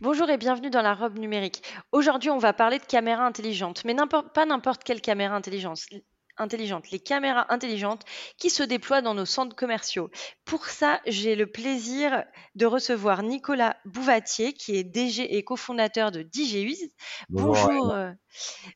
Bonjour et bienvenue dans la robe numérique. Aujourd'hui, on va parler de caméras intelligentes, mais pas n'importe quelle caméra intelligente, intelligente, les caméras intelligentes qui se déploient dans nos centres commerciaux. Pour ça, j'ai le plaisir de recevoir Nicolas Bouvatier, qui est DG et cofondateur de DJUIS. Bonjour, euh,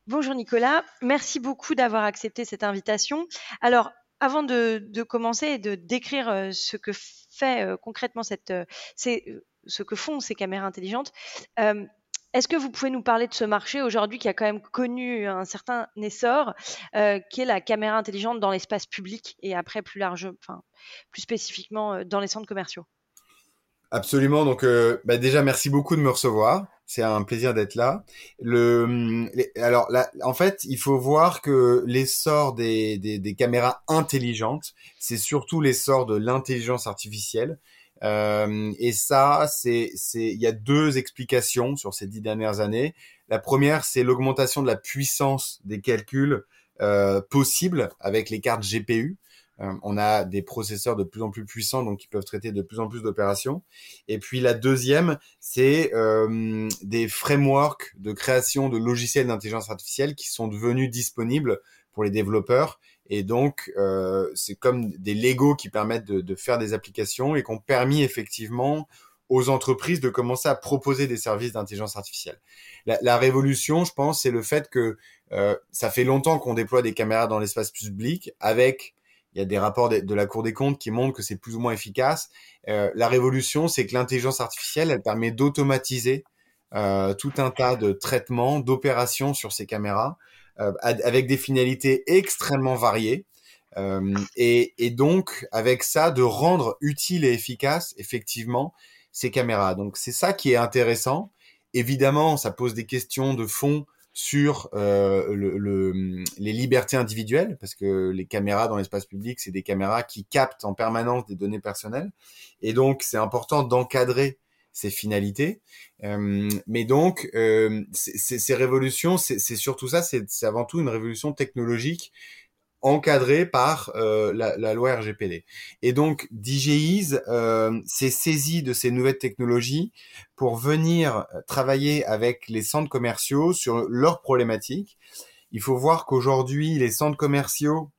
bonjour Nicolas, merci beaucoup d'avoir accepté cette invitation. Alors, avant de, commencer et de décrire euh, ce que fait euh, concrètement cette, c'est ce que font ces caméras intelligentes. Euh, est-ce que vous pouvez nous parler de ce marché aujourd'hui qui a quand même connu un certain essor, euh, qui est la caméra intelligente dans l'espace public et après plus large, enfin plus spécifiquement euh, dans les centres commerciaux? Absolument. Donc, bah, déjà, merci beaucoup de me recevoir. C'est un plaisir d'être là. Le, alors, là, en fait, il faut voir que l'essor des, des caméras intelligentes, c'est surtout l'essor de l'intelligence artificielle. Euh, et ça, c'est, c'est, il y a deux explications sur ces dix dernières années. La première, c'est l'augmentation de la puissance des calculs euh, possibles avec les cartes GPU. Euh, on a des processeurs de plus en plus puissants, donc qui peuvent traiter de plus en plus d'opérations. Et puis la deuxième, c'est des frameworks de création de logiciels d'intelligence artificielle qui sont devenus disponibles pour les développeurs et donc, euh, c'est comme des Lego qui permettent de, faire des applications et qui ont permis effectivement aux entreprises de commencer à proposer des services d'intelligence artificielle. La, révolution, je pense, c'est le fait que euh, ça fait longtemps qu'on déploie des caméras dans l'espace public avec il y a des rapports de, la Cour des comptes qui montrent que c'est plus ou moins efficace. Euh, la révolution, c'est que l'intelligence artificielle, elle permet d'automatiser tout un tas de traitements, d'opérations sur ces caméras euh, avec des finalités extrêmement variées. Euh, et, et, donc, avec ça, de rendre utile et efficace, effectivement, ces caméras. Donc, c'est ça qui est intéressant. Évidemment, ça pose des questions de fond sur euh, le, le, les libertés individuelles, parce que les caméras dans l'espace public, c'est des caméras qui captent en permanence des données personnelles. Et donc, c'est important d'encadrer ces finalités. Euh, mais donc, euh, ces révolutions, c'est surtout ça, c'est avant tout une révolution technologique encadrée par euh, la, la, loi RGPD. Et donc, DJIS euh, s'est saisi de ces nouvelles technologies pour venir travailler avec les centres commerciaux sur leurs problématiques. Il faut voir qu'aujourd'hui, les centres commerciaux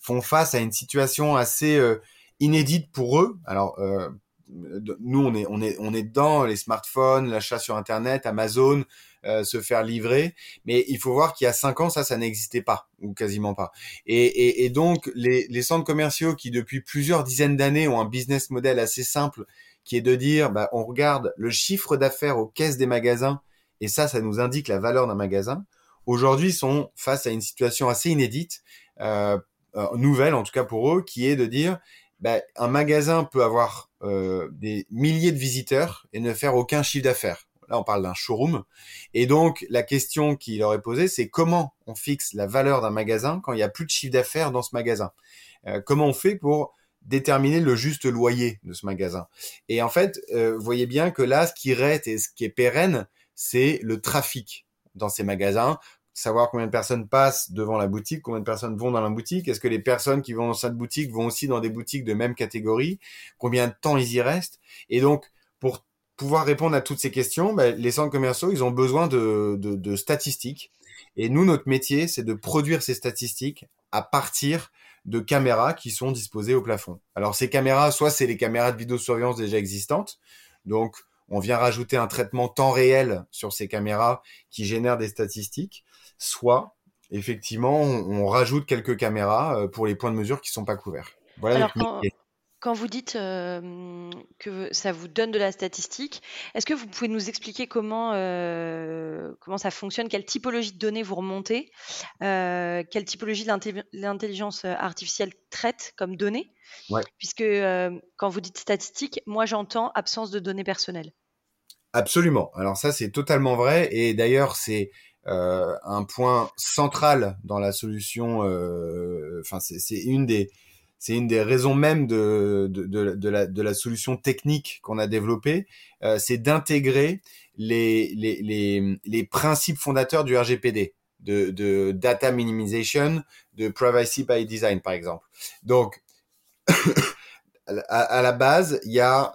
font face à une situation assez euh, inédite pour eux. Alors, euh, nous on est on est on est dedans les smartphones l'achat sur internet Amazon euh, se faire livrer. Mais il faut voir qu'il y a cinq ans ça ça n'existait pas ou quasiment pas. Et, et, et donc les, les centres commerciaux qui depuis plusieurs dizaines d'années ont un business model assez simple qui est de dire bah, on regarde le chiffre d'affaires aux caisses des magasins et ça ça nous indique la valeur d'un magasin aujourd'hui sont face à une situation assez inédite euh, euh nouvelle en tout cas pour eux qui est de dire bah, un magasin peut avoir euh, des milliers de visiteurs et ne faire aucun chiffre d'affaires. Là, on parle d'un showroom. Et donc, la question qu'il aurait posée, c'est comment on fixe la valeur d'un magasin quand il n'y a plus de chiffre d'affaires dans ce magasin? Euh, Comment on fait pour déterminer le juste loyer de ce magasin? Et en fait, euh, vous voyez bien que là, ce qui reste et ce qui est pérenne, c'est le trafic dans ces magasins savoir combien de personnes passent devant la boutique, combien de personnes vont dans la boutique, est-ce que les personnes qui vont dans cette boutique vont aussi dans des boutiques de même catégorie, combien de temps ils y restent? Et donc, pour pouvoir répondre à toutes ces questions, ben, les centres commerciaux, ils ont besoin de, de, de statistiques. Et nous, notre métier, c'est de produire ces statistiques à partir de caméras qui sont disposées au plafond. Alors ces caméras, soit c'est les caméras de vidéosurveillance déjà existantes, donc on vient rajouter un traitement temps réel sur ces caméras qui génèrent des statistiques, soit effectivement on, rajoute quelques caméras euh, pour les points de mesure qui sont pas couverts. Voilà quand, vous dites euh, que ça vous donne de la statistique, est-ce que vous pouvez nous expliquer comment, euh, comment ça fonctionne, quelle typologie de données vous remontez, quelle typologie l'intelligence artificielle traite comme données? Puisque quand vous dites statistique, moi j'entends absence de données personnelles. Absolument. Alors ça, c'est totalement vrai. Et d'ailleurs, c'est euh, un point central dans la solution. Euh, enfin, c'est une des c'est une des raisons même de, de, la, de la solution technique qu'on a développée, euh, c'est d'intégrer les, les, les, les, principes fondateurs du RGPD, de, de data minimization, de privacy by design, par exemple. Donc, à, la base, il y a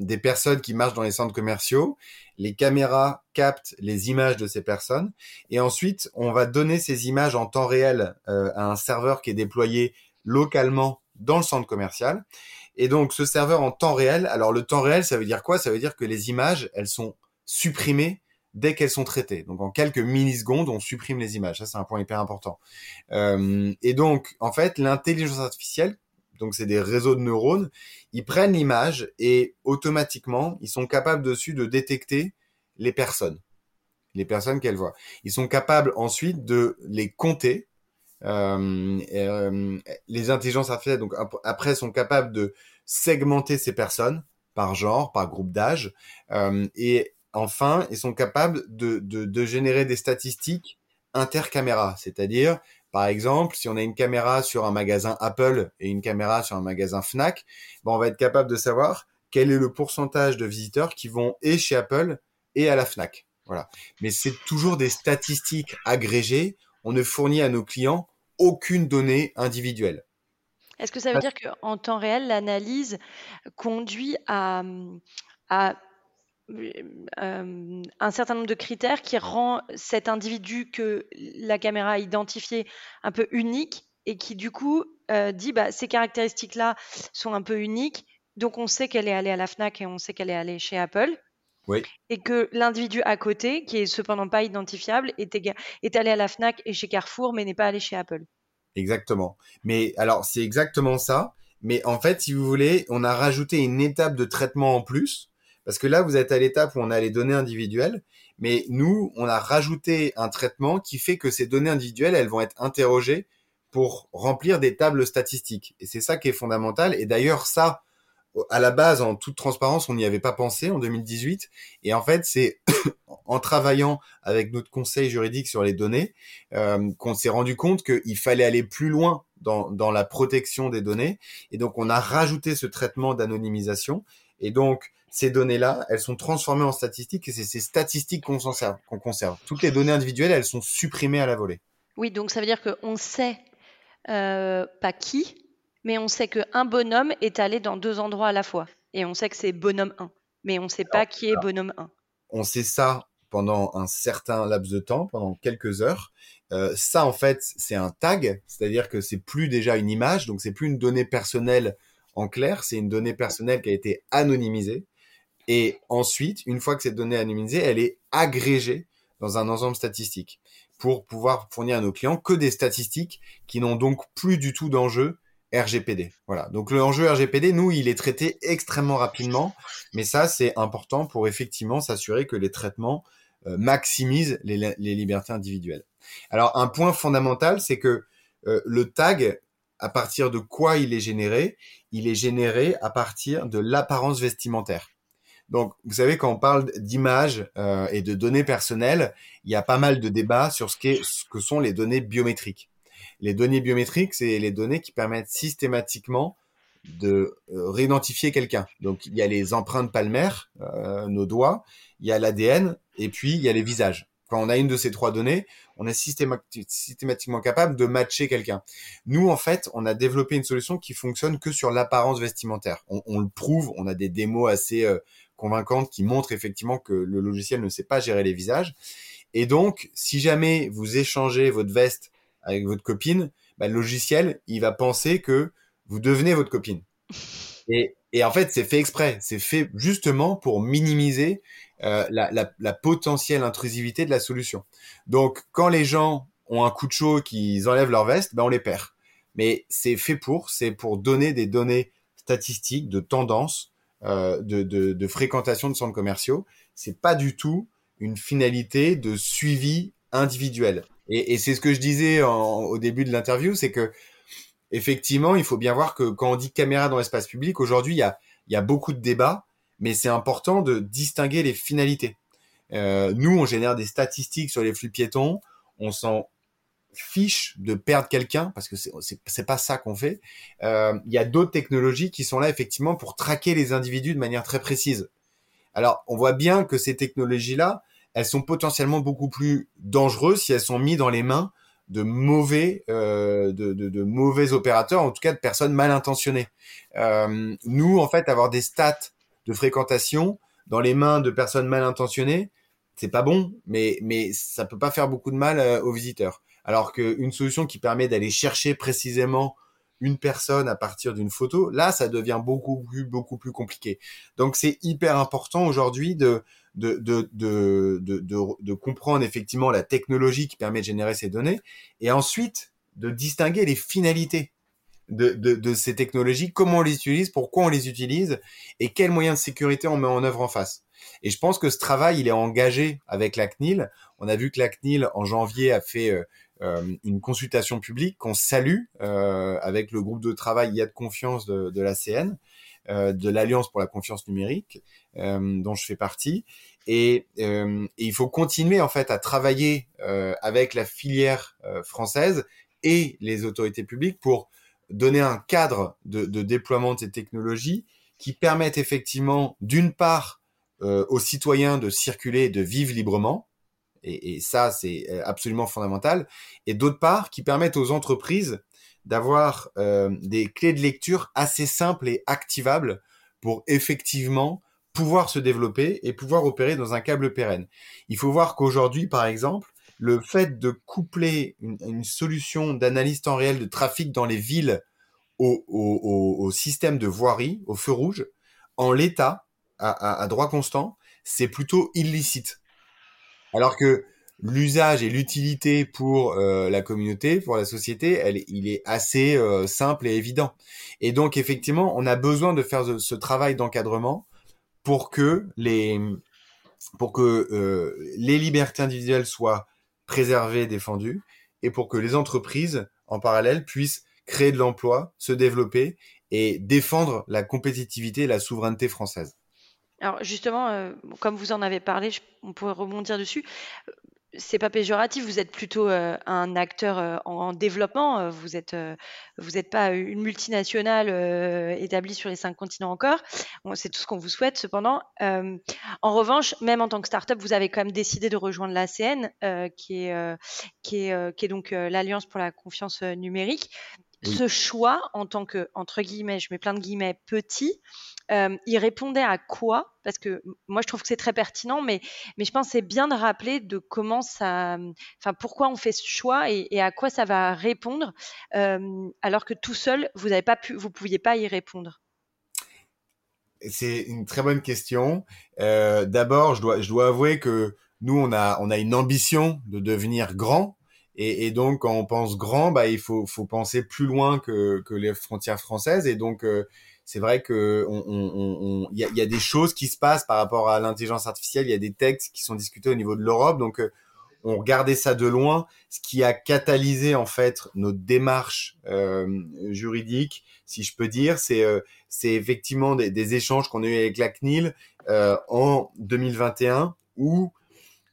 des personnes qui marchent dans les centres commerciaux. Les caméras captent les images de ces personnes et ensuite on va donner ces images en temps réel euh, à un serveur qui est déployé localement dans le centre commercial. Et donc ce serveur en temps réel, alors le temps réel, ça veut dire quoi? Ça veut dire que les images, elles sont supprimées dès qu'elles sont traitées. Donc en quelques millisecondes, on supprime les images. Ça, c'est un point hyper important. Euh, et donc, en fait, l'intelligence artificielle, donc c'est des réseaux de neurones, ils prennent l'image et automatiquement, ils sont capables dessus de détecter les personnes, les personnes qu'elles voient. Ils sont capables ensuite de les compter euh, euh, les intelligences artificielles, donc après, sont capables de segmenter ces personnes par genre, par groupe d'âge, euh, et enfin, ils sont capables de, de, de générer des statistiques intercaméra, c'est-à-dire par exemple, si on a une caméra sur un magasin Apple et une caméra sur un magasin Fnac, bon, on va être capable de savoir quel est le pourcentage de visiteurs qui vont et chez Apple et à la Fnac. Voilà. Mais c'est toujours des statistiques agrégées. On ne fournit à nos clients aucune donnée individuelle. Est-ce que ça veut dire qu'en temps réel, l'analyse conduit à, à euh, un certain nombre de critères qui rend cet individu que la caméra a identifié un peu unique et qui du coup euh, dit bah, ces caractéristiques-là sont un peu uniques, donc on sait qu'elle est allée à la FNAC et on sait qu'elle est allée chez Apple. Oui. Et que l'individu à côté, qui est cependant pas identifiable, est, est allé à la FNAC et chez Carrefour, mais n'est pas allé chez Apple. Exactement. Mais alors, c'est exactement ça. Mais en fait, si vous voulez, on a rajouté une étape de traitement en plus. Parce que là, vous êtes à l'étape où on a les données individuelles. Mais nous, on a rajouté un traitement qui fait que ces données individuelles, elles vont être interrogées pour remplir des tables statistiques. Et c'est ça qui est fondamental. Et d'ailleurs, ça, à la base, en toute transparence, on n'y avait pas pensé en 2018. Et en fait, c'est en travaillant avec notre conseil juridique sur les données euh, qu'on s'est rendu compte qu'il fallait aller plus loin dans, dans la protection des données. Et donc, on a rajouté ce traitement d'anonymisation. Et donc, ces données-là, elles sont transformées en statistiques et c'est ces statistiques qu'on conserve, qu'on conserve. Toutes les données individuelles, elles sont supprimées à la volée. Oui, donc ça veut dire qu'on sait euh, pas qui, mais on sait qu'un bonhomme est allé dans deux endroits à la fois. Et on sait que c'est bonhomme 1. Mais on ne sait pas qui est bonhomme 1. On sait ça pendant un certain laps de temps, pendant quelques heures. Euh, ça, en fait, c'est un tag, c'est-à-dire que c'est plus déjà une image, donc c'est plus une donnée personnelle en clair, c'est une donnée personnelle qui a été anonymisée. Et ensuite, une fois que cette donnée est anonymisée, elle est agrégée dans un ensemble statistique pour pouvoir fournir à nos clients que des statistiques qui n'ont donc plus du tout d'enjeu RGPD. Voilà. Donc l'enjeu RGPD, nous, il est traité extrêmement rapidement, mais ça, c'est important pour effectivement s'assurer que les traitements euh, maximisent les, libertés individuelles. Alors un point fondamental, c'est que euh, le tag, à partir de quoi il est généré? Il est généré à partir de l'apparence vestimentaire. Donc, vous savez, quand on parle d'images euh, et de données personnelles, il y a pas mal de débats sur ce, que sont les données biométriques. Les données biométriques, c'est les données qui permettent systématiquement de euh, réidentifier quelqu'un. Donc il y a les empreintes palmaires, euh, nos doigts, il y a l'ADN et puis il y a les visages. Quand on a une de ces trois données, on est systématiquement capable de matcher quelqu'un. Nous, en fait, on a développé une solution qui fonctionne que sur l'apparence vestimentaire. On, le prouve, on a des démos assez convaincantes qui montrent effectivement que le logiciel ne sait pas gérer les visages. Et donc, si jamais vous échangez votre veste avec votre copine, bah, le logiciel, il va penser que vous devenez votre copine. Et, et en fait, c'est fait exprès. C'est fait justement pour minimiser euh, la, la, la, potentielle intrusivité de la solution. Donc, quand les gens ont un coup de chaud, qu'ils enlèvent leur veste, ben on les perd. Mais c'est fait pour, c'est pour donner des données statistiques de tendance, euh, de, fréquentation de centres commerciaux. C'est pas du tout une finalité de suivi individuel. Et, c'est ce que je disais au début de l'interview, c'est que effectivement, il faut bien voir que quand on dit caméra dans l'espace public, aujourd'hui, il y a, il y a beaucoup de débats, mais c'est important de distinguer les finalités. Euh, nous, on génère des statistiques sur les flux piétons, on s'en fiche de perdre quelqu'un parce que c'est pas ça qu'on fait. Euh, il y a d'autres technologies qui sont là effectivement pour traquer les individus de manière très précise. Alors, on voit bien que ces technologies-là, elles sont potentiellement beaucoup plus dangereuses si elles sont mises dans les mains de mauvais, euh, de, mauvais opérateurs, en tout cas de personnes mal intentionnées. Euh, nous, en fait, avoir des stats de fréquentation dans les mains de personnes mal intentionnées, c'est pas bon, mais mais ça peut pas faire beaucoup de mal aux visiteurs. Alors qu'une solution qui permet d'aller chercher précisément une personne à partir d'une photo, là, ça devient beaucoup plus beaucoup plus compliqué. Donc c'est hyper important aujourd'hui de de, de, de, de, comprendre effectivement la technologie qui permet de générer ces données et ensuite de distinguer les finalités de, ces technologies, comment on les utilise, pourquoi on les utilise et quels moyens de sécurité on met en œuvre en face. Et je pense que ce travail, il est engagé avec la CNIL. On a vu que la CNIL, en janvier, a fait euh une consultation publique qu'on salue euh, avec le groupe de travail Il y a de confiance de, de la CN, euh, de l'Alliance pour la confiance numérique, euh, dont je fais partie. Et, et, il faut continuer en fait à travailler avec la filière française et les autorités publiques pour donner un cadre de, de, déploiement de ces technologies qui permettent effectivement, d'une part, euh, aux citoyens de circuler, de vivre librement, et, ça c'est euh, absolument fondamental, et d'autre part, qui permettent aux entreprises d'avoir euh, des clés de lecture assez simples et activables pour effectivement pouvoir se développer et pouvoir opérer dans un câble pérenne. Il faut voir qu'aujourd'hui, par exemple, le fait de coupler une, solution d'analyse temps réel de trafic dans les villes au, système de voirie, au feu rouge, en l'état, à, droit constant, c'est plutôt illicite. Alors que l'usage et l'utilité pour euh, la communauté, pour la société, elle, il est assez euh, simple et évident. Et donc effectivement, on a besoin de faire ce, travail d'encadrement pour que les pour que euh, les libertés individuelles soient préserver, défendu, et pour que les entreprises, en parallèle, puissent créer de l'emploi, se développer et défendre la compétitivité et la souveraineté française. Alors justement, euh, comme vous en avez parlé, on pourrait rebondir dessus c'est pas péjoratif, vous êtes plutôt euh, un acteur euh, en, développement, euh, vous êtes vous n'êtes pas une multinationale établie sur les cinq continents encore. c'est tout ce qu'on vous souhaite cependant. en revanche, même en tant que start-up, vous avez quand même décidé de rejoindre l'ACN, qui est qui est qui est donc l'Alliance pour la confiance numérique. Ce choix en tant que entre guillemets, je mets plein de guillemets petit, euh, il répondait à quoi? Parce que moi, je trouve que c'est très pertinent, mais, je pense que c'est bien de rappeler de comment ça, enfin, pourquoi on fait ce choix et, à quoi ça va répondre, euh, alors que tout seul, vous n'avez pouviez pas y répondre. C'est une très bonne question. Euh, D'abord, je dois, avouer que nous, on a, une ambition de devenir grand. Et, donc, quand on pense grand, bah, il faut, penser plus loin que, que les frontières françaises. Et donc, euh, c'est vrai que on, on, y, a, y, a, des choses qui se passent par rapport à l'intelligence artificielle. Il y a des textes qui sont discutés au niveau de l'Europe, donc euh, on regardait ça de loin, ce qui a catalysé en fait notre démarche euh, juridique, si je peux dire, c'est euh, c'est effectivement des, des échanges qu'on a eu avec la CNIL euh, en 2021 où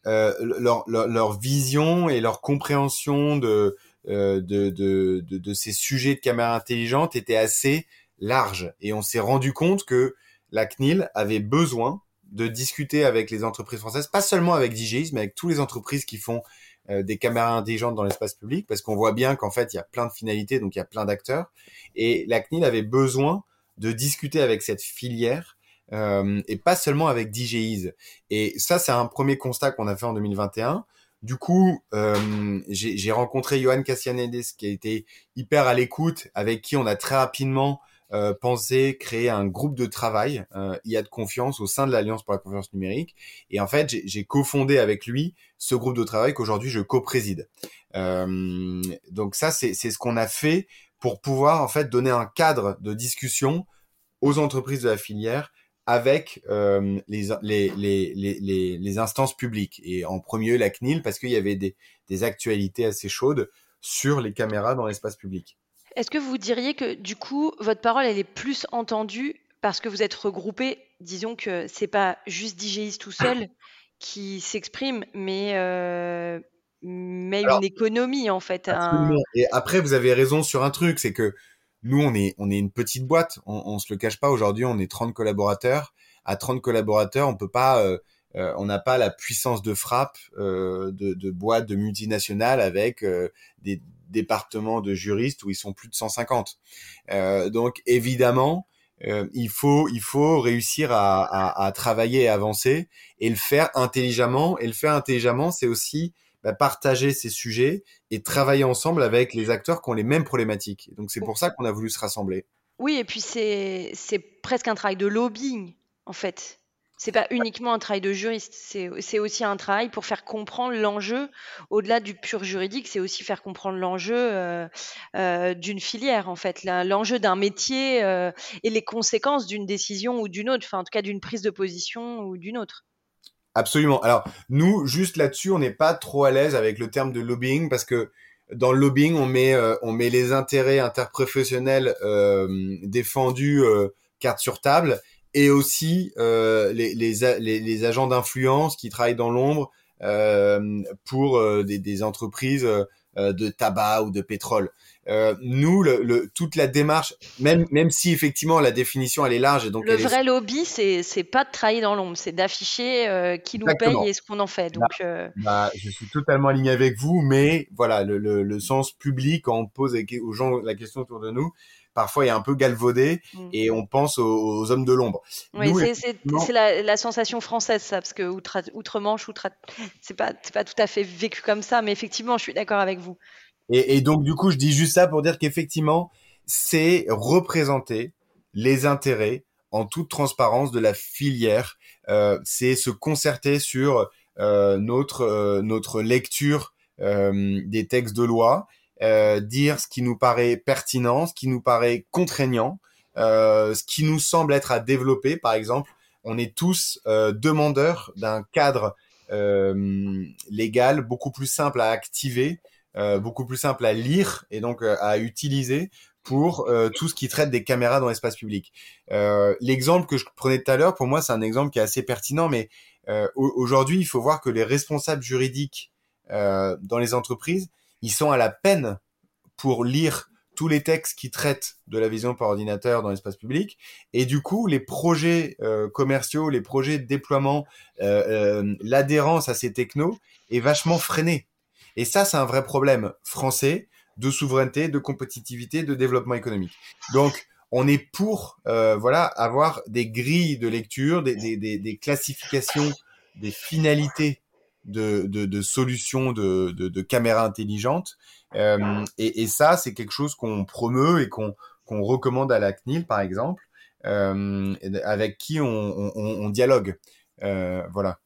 euh, leur, leur, leur, vision et leur compréhension de, de, de, de, de ces sujets de caméras intelligentes était assez large. Et on s'est rendu compte que la CNIL avait besoin de discuter avec les entreprises françaises, pas seulement avec DJI, mais avec toutes les entreprises qui font euh, des caméras intelligentes dans l'espace public, parce qu'on voit bien qu'en fait, il y a plein de finalités, donc il y a plein d'acteurs. Et la CNIL avait besoin de discuter avec cette filière euh, et pas seulement avec DJI. Et ça, c'est un premier constat qu'on a fait en 2021. Du coup, euh, j'ai rencontré Johan Cassianedis qui a été hyper à l'écoute, avec qui on a très rapidement euh, penser créer un groupe de travail euh, il y a de confiance au sein de l'Alliance pour la confiance numérique. Et en fait, j'ai cofondé avec lui ce groupe de travail qu'aujourd'hui je co-préside. Euh, donc ça, c'est ce qu'on a fait pour pouvoir en fait donner un cadre de discussion aux entreprises de la filière avec euh, les, les, les, les, les instances publiques et en premier la CNIL parce qu'il y avait des, des actualités assez chaudes sur les caméras dans l'espace public. Est-ce que vous diriez que du coup, votre parole, elle est plus entendue parce que vous êtes regroupés? Disons que c'est pas juste DJIS tout seul qui s'exprime, mais euh, mais une économie en fait. Et après, vous avez raison sur un truc, c'est que nous, on est on est une petite boîte, on, on se le cache pas. Aujourd'hui, on est 30 collaborateurs. À 30 collaborateurs, on peut pas euh, euh, on n'a pas la puissance de frappe euh, de, de boîtes de multinationales avec euh, des départements de juristes où ils sont plus de 150. donc évidemment, il faut il faut réussir à, à, travailler et avancer et le faire intelligemment. Et le faire intelligemment, c'est aussi bah, partager ces sujets et travailler ensemble avec les acteurs qui ont les mêmes problématiques. Donc c'est pour ça qu'on a voulu se rassembler. Oui, et puis c'est presque un travail de lobbying en fait c'est pas uniquement un travail de juriste, c'est aussi un travail pour faire comprendre l'enjeu, au-delà du pur juridique, c'est aussi faire comprendre l'enjeu euh, euh, d'une filière, en fait, l'enjeu d'un métier euh, et les conséquences d'une décision ou d'une autre, enfin, en tout cas d'une prise de position ou d'une autre. Absolument. Alors, nous, juste là-dessus, on n'est pas trop à l'aise avec le terme de lobbying parce que dans le lobbying, on met, on met les intérêts interprofessionnels défendus carte sur table et aussi euh, les, les, les, agents d'influence qui travaillent dans l'ombre euh, pour euh, des, des, entreprises euh, de tabac ou de pétrole. Euh, nous, le, le, toute la démarche, même même si effectivement la définition elle est large, et donc le vrai lobby, c'est c'est pas de travailler dans l'ombre, c'est d'afficher euh, qui nous paye et ce qu'on en fait. Donc, bah, bah, je suis totalement aligné avec vous, mais voilà, le, le, le sens public quand on pose aux gens la question autour de nous, parfois il est un peu galvaudé mm. et on pense aux, hommes de l'ombre. Oui, c'est la, la, sensation française, ça, parce que outre-Manche, outre, c'est pas, pas tout à fait vécu comme ça, mais effectivement, je suis d'accord avec vous. Et, et, donc, du coup, je dis juste ça pour dire qu'effectivement, c'est représenter les intérêts en toute transparence de la filière. Euh, c'est se concerter sur euh, notre, euh, notre lecture des textes de loi euh, dire ce qui nous paraît pertinent, ce qui nous paraît contraignant, euh, ce qui nous semble être à développer. Par exemple, on est tous euh, demandeurs d'un cadre légal beaucoup plus simple à activer, beaucoup plus simple à lire et donc à utiliser pour tout ce qui traite des caméras dans l'espace public. L'exemple que je prenais tout à l'heure, pour moi, c'est un exemple qui est assez pertinent, mais aujourd'hui, il faut voir que les responsables juridiques dans les entreprises, ils sont à la peine pour lire tous les textes qui traitent de la vision par ordinateur dans l'espace public. Et du coup, les projets euh, commerciaux, les projets de déploiement, euh, euh, l'adhérence à ces technos est vachement freinée. Et ça, c'est un vrai problème français de souveraineté, de compétitivité, de développement économique. Donc, on est pour voilà avoir des grilles de lecture, des, des, des, des classifications, des finalités de, de, de solutions de, de, de, caméras intelligentes. Euh, et, et, ça, c'est quelque chose qu'on promeut et qu'on qu'on recommande à la CNIL, par exemple, euh, avec qui on, on, on dialogue. Euh, voilà.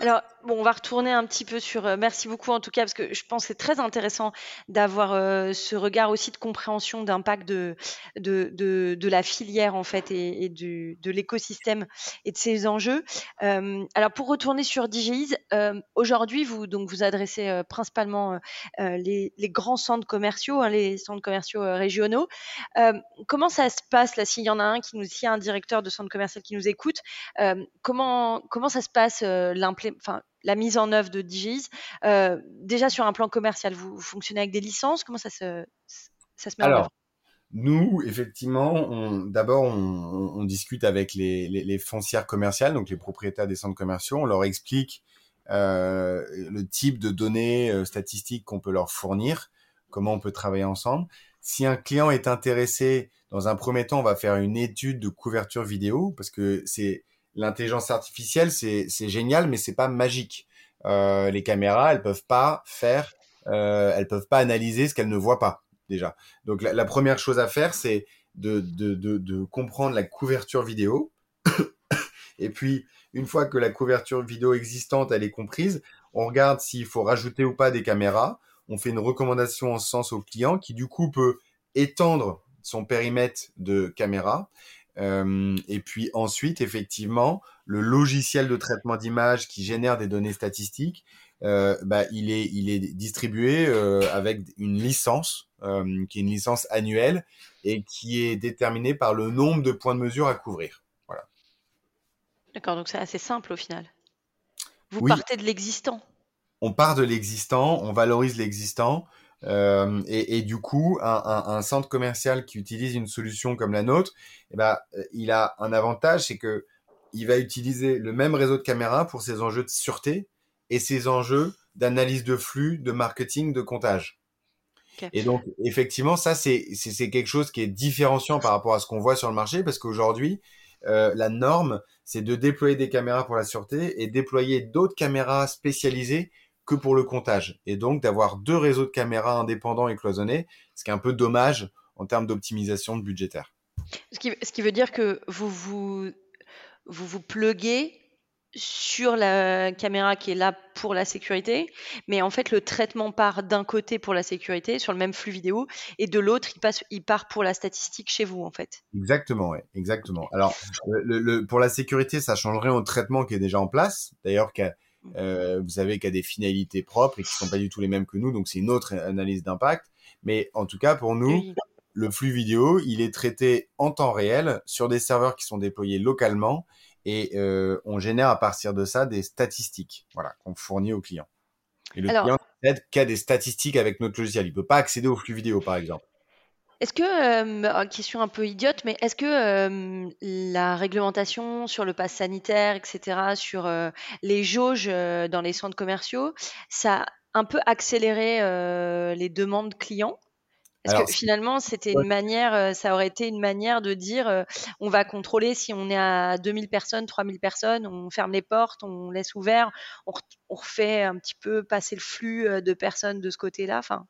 Alors, bon, on va retourner un petit peu sur. Euh, merci beaucoup en tout cas, parce que je pense que c'est très intéressant d'avoir euh, ce regard aussi de compréhension d'impact de, de, de, la filière en fait et, de l'écosystème et de ses enjeux. Euh, alors, pour retourner sur euh, aujourd'hui, vous donc vous adressez principalement les, grands centres commerciaux, hein, les centres commerciaux régionaux. comment ça se passe là S'il y en a un qui nous, y a un directeur de centre commercial qui nous écoute, comment comment ça se passe enfin, la mise en œuvre de DJs. Euh, déjà sur un plan commercial, vous, fonctionnez avec des licences? Comment ça se, ça se met Alors, en œuvre? nous, effectivement, d'abord, on, on, discute avec les, les, les, foncières commerciales, donc les propriétaires des centres commerciaux. On leur explique euh, le type de données euh, statistiques qu'on peut leur fournir, comment on peut travailler ensemble. Si un client est intéressé, dans un premier temps, on va faire une étude de couverture vidéo, parce que c'est l'intelligence artificielle, c'est génial, mais c'est pas magique. Euh, les caméras, elles peuvent pas faire, euh, elles peuvent pas analyser ce qu'elles ne voient pas déjà. Donc la, première chose à faire, c'est de, de, comprendre la couverture vidéo. Et puis, une fois que la couverture vidéo existante, elle est comprise, on regarde s'il faut rajouter ou pas des caméras. On fait une recommandation en ce sens au client qui, du coup, peut étendre son périmètre de caméras euh, et puis ensuite, effectivement, le logiciel de traitement d'image qui génère des données statistiques, euh, bah, il, est, il est distribué euh, avec une licence, qui est une licence annuelle et qui est déterminée par le nombre de points de mesure à couvrir. Voilà. D'accord, donc c'est assez simple au final. Vous partez de l'existant. On part de l'existant, on valorise l'existant. Euh, et, du coup, un, centre commercial qui utilise une solution comme la nôtre, eh ben, euh, il a un avantage, c'est que il va utiliser le même réseau de caméras pour ses enjeux de sûreté et ses enjeux d'analyse de flux, de marketing, de comptage. Et donc, effectivement, ça, c'est quelque chose qui est différenciant par rapport à ce qu'on voit sur le marché, parce qu'aujourd'hui, euh, la norme, c'est de déployer des caméras pour la sûreté et déployer d'autres caméras spécialisées que pour le comptage. Et donc d'avoir deux réseaux de caméras indépendants et cloisonnés, ce qui est un peu dommage en termes d'optimisation budgétaire. Ce qui, ce qui veut dire que vous vous, vous, vous pluguez sur la caméra qui est là pour la sécurité, mais en fait le traitement part d'un côté pour la sécurité sur le même flux vidéo et de l'autre il passe, il part pour la statistique chez vous en fait. Exactement, ouais, exactement. Alors le, pour la sécurité, ça changerait au traitement qui est déjà en place, d'ailleurs euh, vous savez qu'il y a des finalités propres et qui sont pas du tout les mêmes que nous, donc c'est une autre analyse d'impact. Mais en tout cas pour nous, le flux vidéo, il est traité en temps réel sur des serveurs qui sont déployés localement et euh, on génère à partir de ça des statistiques voilà, qu'on fournit au client. Et le client n'aide qu'à des statistiques avec notre logiciel. Il ne peut pas accéder au flux vidéo, par exemple. Est-ce que, euh, question un peu idiote, mais est-ce que euh, la réglementation sur le pass sanitaire, etc., sur euh, les jauges dans les centres commerciaux, ça a un peu accéléré les demandes clients? Parce que finalement, c'était une manière, ça aurait été une manière de dire, on va contrôler si on est à 2000 personnes, 3000 personnes, on ferme les portes, on laisse ouvert, on, refait un petit peu passer le flux de personnes de ce côté-là. Enfin?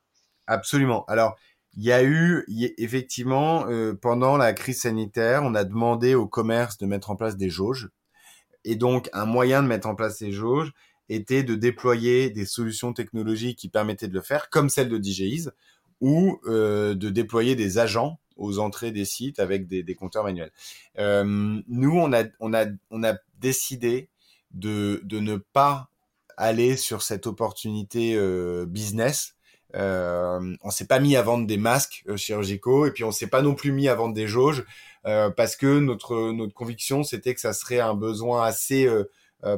Absolument. Alors, il y a eu, effectivement, pendant la crise sanitaire, on a demandé au commerce de mettre en place des jauges. Et donc, un moyen de mettre en place ces jauges était de déployer des solutions technologiques qui permettaient de le faire, comme celle de DJIS ou euh, de déployer des agents aux entrées des sites avec des, des compteurs manuels. Euh, nous, on a, on, a, on a décidé de, de ne pas aller sur cette opportunité euh, business. Euh, on s'est pas mis à vendre des masques euh, chirurgicaux et puis on s'est pas non plus mis à vendre des jauges euh, parce que notre notre conviction c'était que ça serait un besoin assez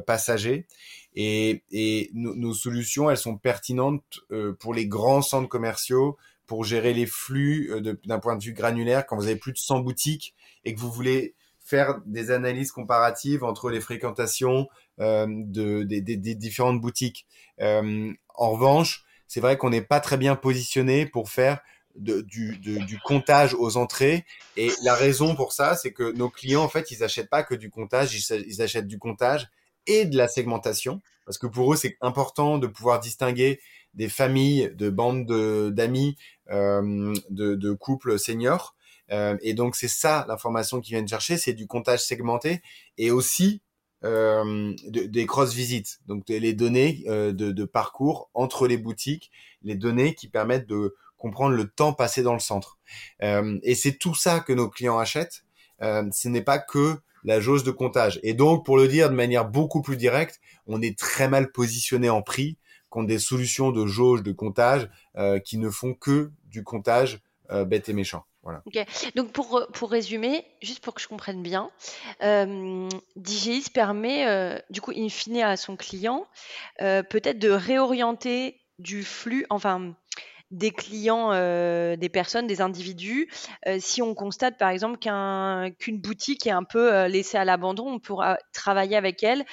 passager et, et nos solutions elles sont pertinentes pour les grands centres commerciaux pour gérer les flux euh, d'un point de vue granulaire quand vous avez plus de 100 boutiques et que vous voulez faire des analyses comparatives entre les fréquentations euh, de, des, différentes boutiques. Euh, en revanche, c'est vrai qu'on n'est pas très bien positionné pour faire du, du, comptage aux entrées. Et la raison pour ça, c'est que nos clients, en fait, ils achètent pas que du comptage, ils, ils achètent du comptage et de la segmentation. Parce que pour eux, c'est important de pouvoir distinguer des familles, de bandes d'amis, euh, de, de, couples seniors. Euh, et donc c'est ça l'information qu'ils viennent chercher, c'est du comptage segmenté et aussi euh, des cross visites, donc les données euh, de, de, parcours entre les boutiques, les données qui permettent de comprendre le temps passé dans le centre. Euh, et c'est tout ça que nos clients achètent. Euh, ce n'est pas que la jauge de comptage. Et donc, pour le dire de manière beaucoup plus directe, on est très mal positionné en prix contre des solutions de jauge, de comptage, euh, qui ne font que du comptage bête et méchant. Voilà. Donc pour, pour résumer, juste pour que je comprenne bien, euh, DJIS permet euh, du coup in fine à son client peut-être de réorienter du flux, enfin des clients, des personnes, des individus. si on constate par exemple qu'une boutique est un peu laissée à l'abandon, on pourra travailler avec elle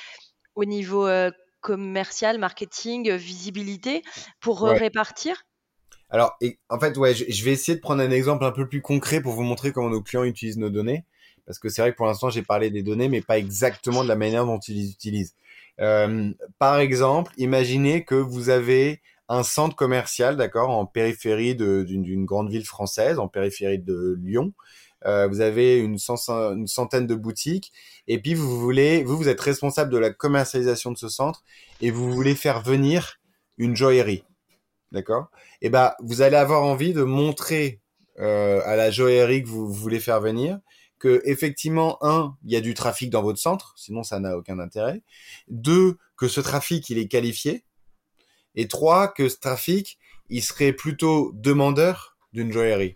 au niveau commercial, marketing, visibilité pour répartir Alors, en fait, ouais, je, vais essayer de prendre un exemple un peu plus concret pour vous montrer comment nos clients utilisent nos données. Parce que c'est vrai que pour l'instant, j'ai parlé des données, mais pas exactement de la manière dont ils les utilisent. Euh, par exemple, imaginez que vous avez un centre commercial, d'accord, en périphérie d'une grande ville française, en périphérie de Lyon, euh, vous avez une, une, centaine de boutiques, et puis vous voulez, vous, vous êtes responsable de la commercialisation de ce centre, et vous voulez faire venir une joaillerie, d'accord? Et eh ben, vous allez avoir envie de montrer euh, à la joaillerie que vous, voulez faire venir que effectivement, un, il y a du trafic dans votre centre, sinon ça n'a aucun intérêt. Deux, que ce trafic il est qualifié. Et trois, que ce trafic il serait plutôt demandeur d'une joaillerie.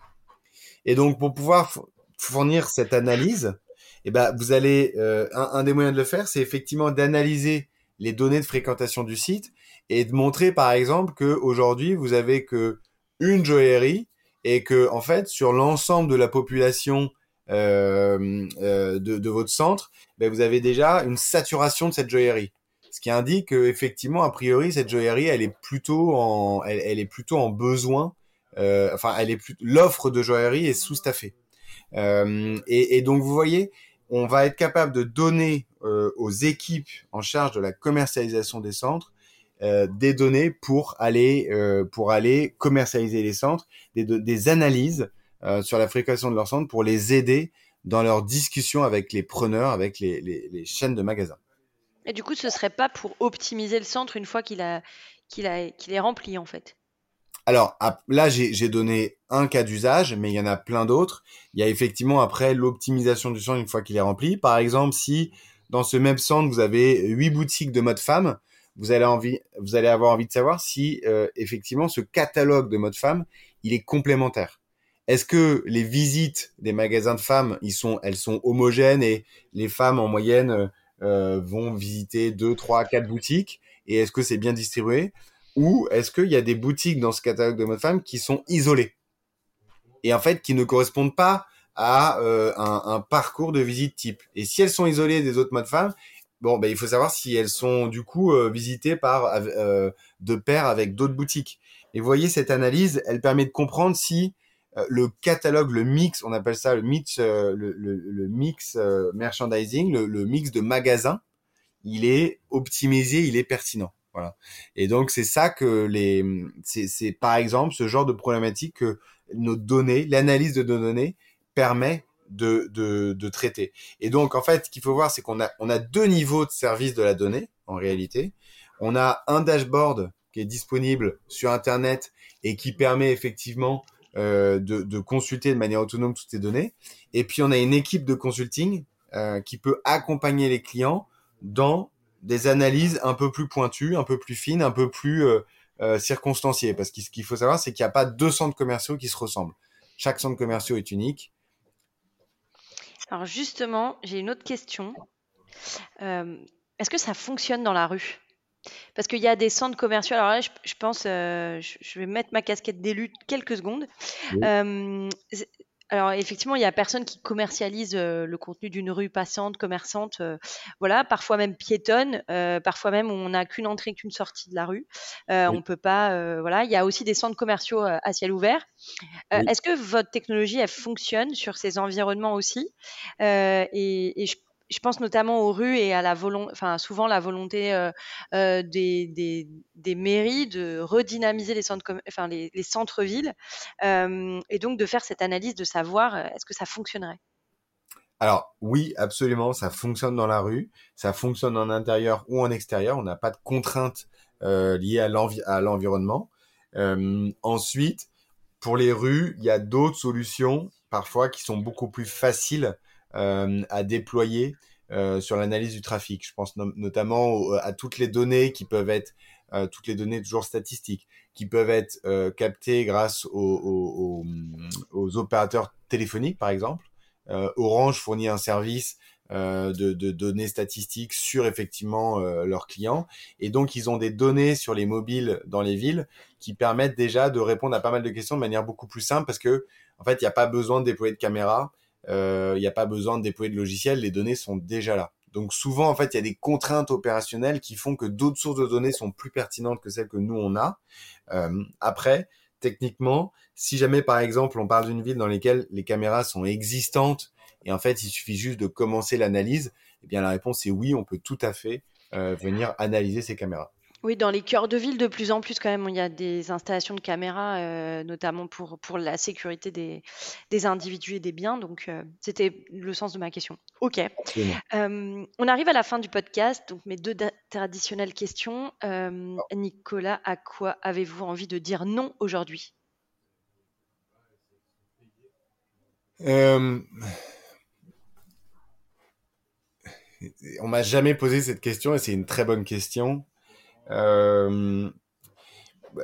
Et donc pour pouvoir fournir cette analyse, eh ben, vous allez, euh, un, des moyens de le faire, c'est effectivement d'analyser les données de fréquentation du site et de montrer, par exemple, que aujourd'hui vous avez que une joaillerie et que, en fait, sur l'ensemble de la population euh, euh, de, votre centre, ben, vous avez déjà une saturation de cette joaillerie. Ce qui indique que, effectivement, a priori, cette joaillerie, elle est plutôt en, elle, est plutôt en besoin. Euh, enfin, elle est l'offre de joaillerie est sous-staffée. Euh, et, donc, vous voyez, on va être capable de donner aux équipes en charge de la commercialisation des centres euh, des données pour aller euh, pour aller commercialiser les centres, des, des analyses sur la fréquentation de leurs centres pour les aider dans leurs discussions avec les preneurs, avec les, les, les chaînes de magasins. Et du coup, ce serait pas pour optimiser le centre une fois qu'il a qu'il a qu'il est rempli en fait? Alors là, j'ai donné un cas d'usage, mais il y en a plein d'autres. Il y a effectivement après l'optimisation du centre une fois qu'il est rempli. Par exemple, si dans ce même centre vous avez huit boutiques de mode femme, vous allez avoir envie de savoir si euh, effectivement ce catalogue de mode femme, il est complémentaire. Est-ce que les visites des magasins de femmes, elles sont homogènes et les femmes en moyenne euh, vont visiter deux, trois, quatre boutiques et est-ce que c'est bien distribué? Ou est-ce qu'il y a des boutiques dans ce catalogue de mode femme qui sont isolées? Et en fait qui ne correspondent pas à euh, un, parcours de visite type. Et si elles sont isolées des autres modes femmes, bon, ben, il faut savoir si elles sont du coup euh, visitées par euh, de pair avec d'autres boutiques. Et vous voyez, cette analyse, elle permet de comprendre si euh, le catalogue, le mix, on appelle ça le mix, le, le, le, mix merchandising, le, le, mix de magasins, il est optimisé, il est pertinent. Voilà. Et donc c'est ça que les, c'est par exemple ce genre de problématique que nos données, l'analyse de nos données permet de, de, de, traiter. Et donc, en fait, ce qu'il faut voir, c'est qu'on a, on a deux niveaux de service de la donnée, en réalité. On a un dashboard qui est disponible sur Internet et qui permet effectivement euh, de, de, consulter de manière autonome toutes ces données. Et puis, on a une équipe de consulting euh, qui peut accompagner les clients dans des analyses un peu plus pointues, un peu plus fines, un peu plus euh, euh circonstanciées. Parce que ce qu'il faut savoir, c'est qu'il n'y a pas deux centres commerciaux qui se ressemblent. Chaque centre commercial est unique alors justement, j'ai une autre question. Euh, est-ce que ça fonctionne dans la rue? Parce qu'il y a des centres commerciaux. Alors là, je, pense, euh, je, vais mettre ma casquette d'élu quelques secondes. Euh, alors effectivement, il y a personne qui commercialise euh, le contenu d'une rue passante, commerçante, euh, voilà, parfois même piétonne, euh, parfois même on n'a qu'une entrée, qu'une sortie de la rue. On peut pas, voilà. Il y a aussi des centres commerciaux à ciel ouvert. Est-ce que votre technologie elle fonctionne sur ces environnements aussi? Et, et je je pense notamment aux rues et à la volonté, souvent la volonté euh, euh, des, mairies de redynamiser les centres-villes, euh, et donc de faire cette analyse de savoir est-ce que ça fonctionnerait? Alors oui, absolument, ça fonctionne dans la rue, ça fonctionne en intérieur ou en extérieur. On n'a pas de contraintes liées à l'environnement. ensuite, pour les rues, il y a d'autres solutions parfois qui sont beaucoup plus faciles à déployer euh, sur l'analyse du trafic. Je pense notamment à toutes les données qui peuvent être euh, toutes les données toujours statistiques qui peuvent être captées grâce aux, aux, opérateurs téléphoniques, par exemple. Orange fournit un service de, données statistiques sur effectivement leurs clients. Et donc, ils ont des données sur les mobiles dans les villes qui permettent déjà de répondre à pas mal de questions de manière beaucoup plus simple parce que, en fait, il n'y a pas besoin de déployer de caméras il euh, n'y a pas besoin de déployer de logiciel, les données sont déjà là. Donc souvent, en fait, il y a des contraintes opérationnelles qui font que d'autres sources de données sont plus pertinentes que celles que nous, on a. Euh, après, techniquement, si jamais, par exemple, on parle d'une ville dans laquelle les caméras sont existantes et en fait, il suffit juste de commencer l'analyse, eh bien, la réponse est oui, on peut tout à fait euh, venir analyser ces caméras. Oui, dans les cœurs de ville, de plus en plus, quand même, il y a des installations de caméras, euh, notamment pour, pour la sécurité des, des individus et des biens. Donc, euh, c'était le sens de ma question. OK. Euh, on arrive à la fin du podcast. Donc, mes deux traditionnelles questions. Nicolas, à quoi avez-vous envie de dire non aujourd'hui? On m'a jamais posé cette question et c'est une très bonne question. Euh,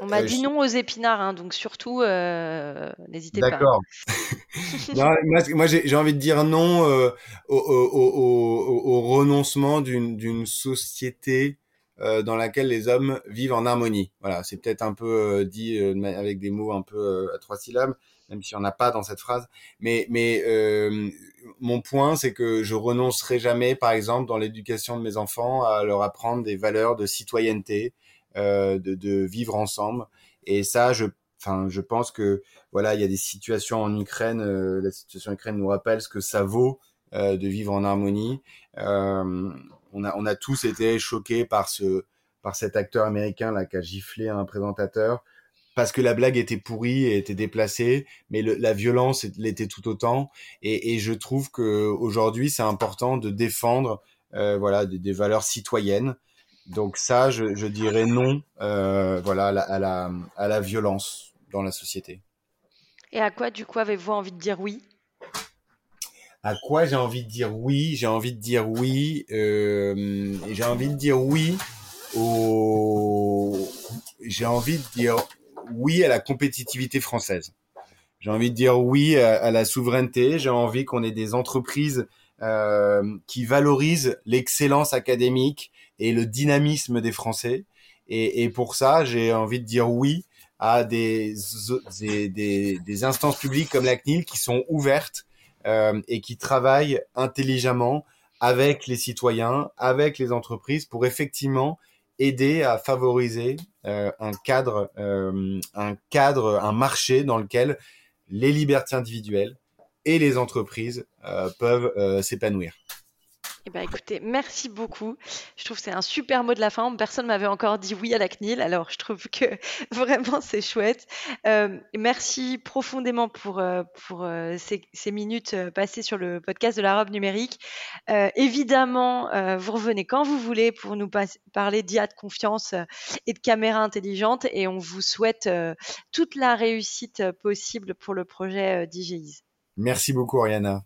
On m'a dit non aux épinards, hein, donc surtout, n'hésitez pas. D'accord. moi, j'ai envie de dire non au, au, renoncement d'une société dans laquelle les hommes vivent en harmonie. Voilà, c'est peut-être un peu dit avec des mots un peu à trois syllabes, même si on n'a pas dans cette phrase. Mais, mais euh, mon point, c'est que je renoncerai jamais, par exemple, dans l'éducation de mes enfants, à leur apprendre des valeurs de citoyenneté, euh, de, de, vivre ensemble. Et ça, je, enfin, je pense que voilà, il y a des situations en Ukraine. Euh, la situation en Ukraine nous rappelle ce que ça vaut euh, de vivre en harmonie. Euh, on a, on a tous été choqués par ce, par cet acteur américain là qui a giflé un présentateur parce que la blague était pourrie et était déplacée, mais la violence l'était tout autant. Et, je trouve que aujourd'hui, c'est important de défendre, euh, voilà, des, valeurs citoyennes. Donc ça, je, dirais non, euh, voilà, à la, à la, violence dans la société. Et à quoi, du coup, avez-vous envie de dire oui? À quoi j'ai envie de dire oui? J'ai envie de dire oui. Euh, j'ai envie de dire oui au. J'ai envie de dire oui à la compétitivité française. J'ai envie de dire oui à, la souveraineté. J'ai envie qu'on ait des entreprises euh, qui valorisent l'excellence académique et le dynamisme des Français. Et, et pour ça, j'ai envie de dire oui à des, des, des, instances publiques comme la CNIL qui sont ouvertes euh, et qui travaillent intelligemment avec les citoyens, avec les entreprises pour effectivement aider à favoriser euh, un cadre, euh, un cadre, un marché dans lequel les libertés individuelles et les entreprises euh, peuvent s'épanouir. Eh ben, écoutez, merci beaucoup. Je trouve que c'est un super mot de la fin. Personne m'avait encore dit oui à la CNIL, alors je trouve que vraiment c'est chouette. Euh, merci profondément pour, euh, pour euh, ces, minutes passées sur le podcast de la robe numérique. évidemment, vous revenez quand vous voulez pour nous parler d'IA de confiance et de caméras intelligentes et on vous souhaite toute la réussite possible pour le projet DJIS. Merci beaucoup, Ariana.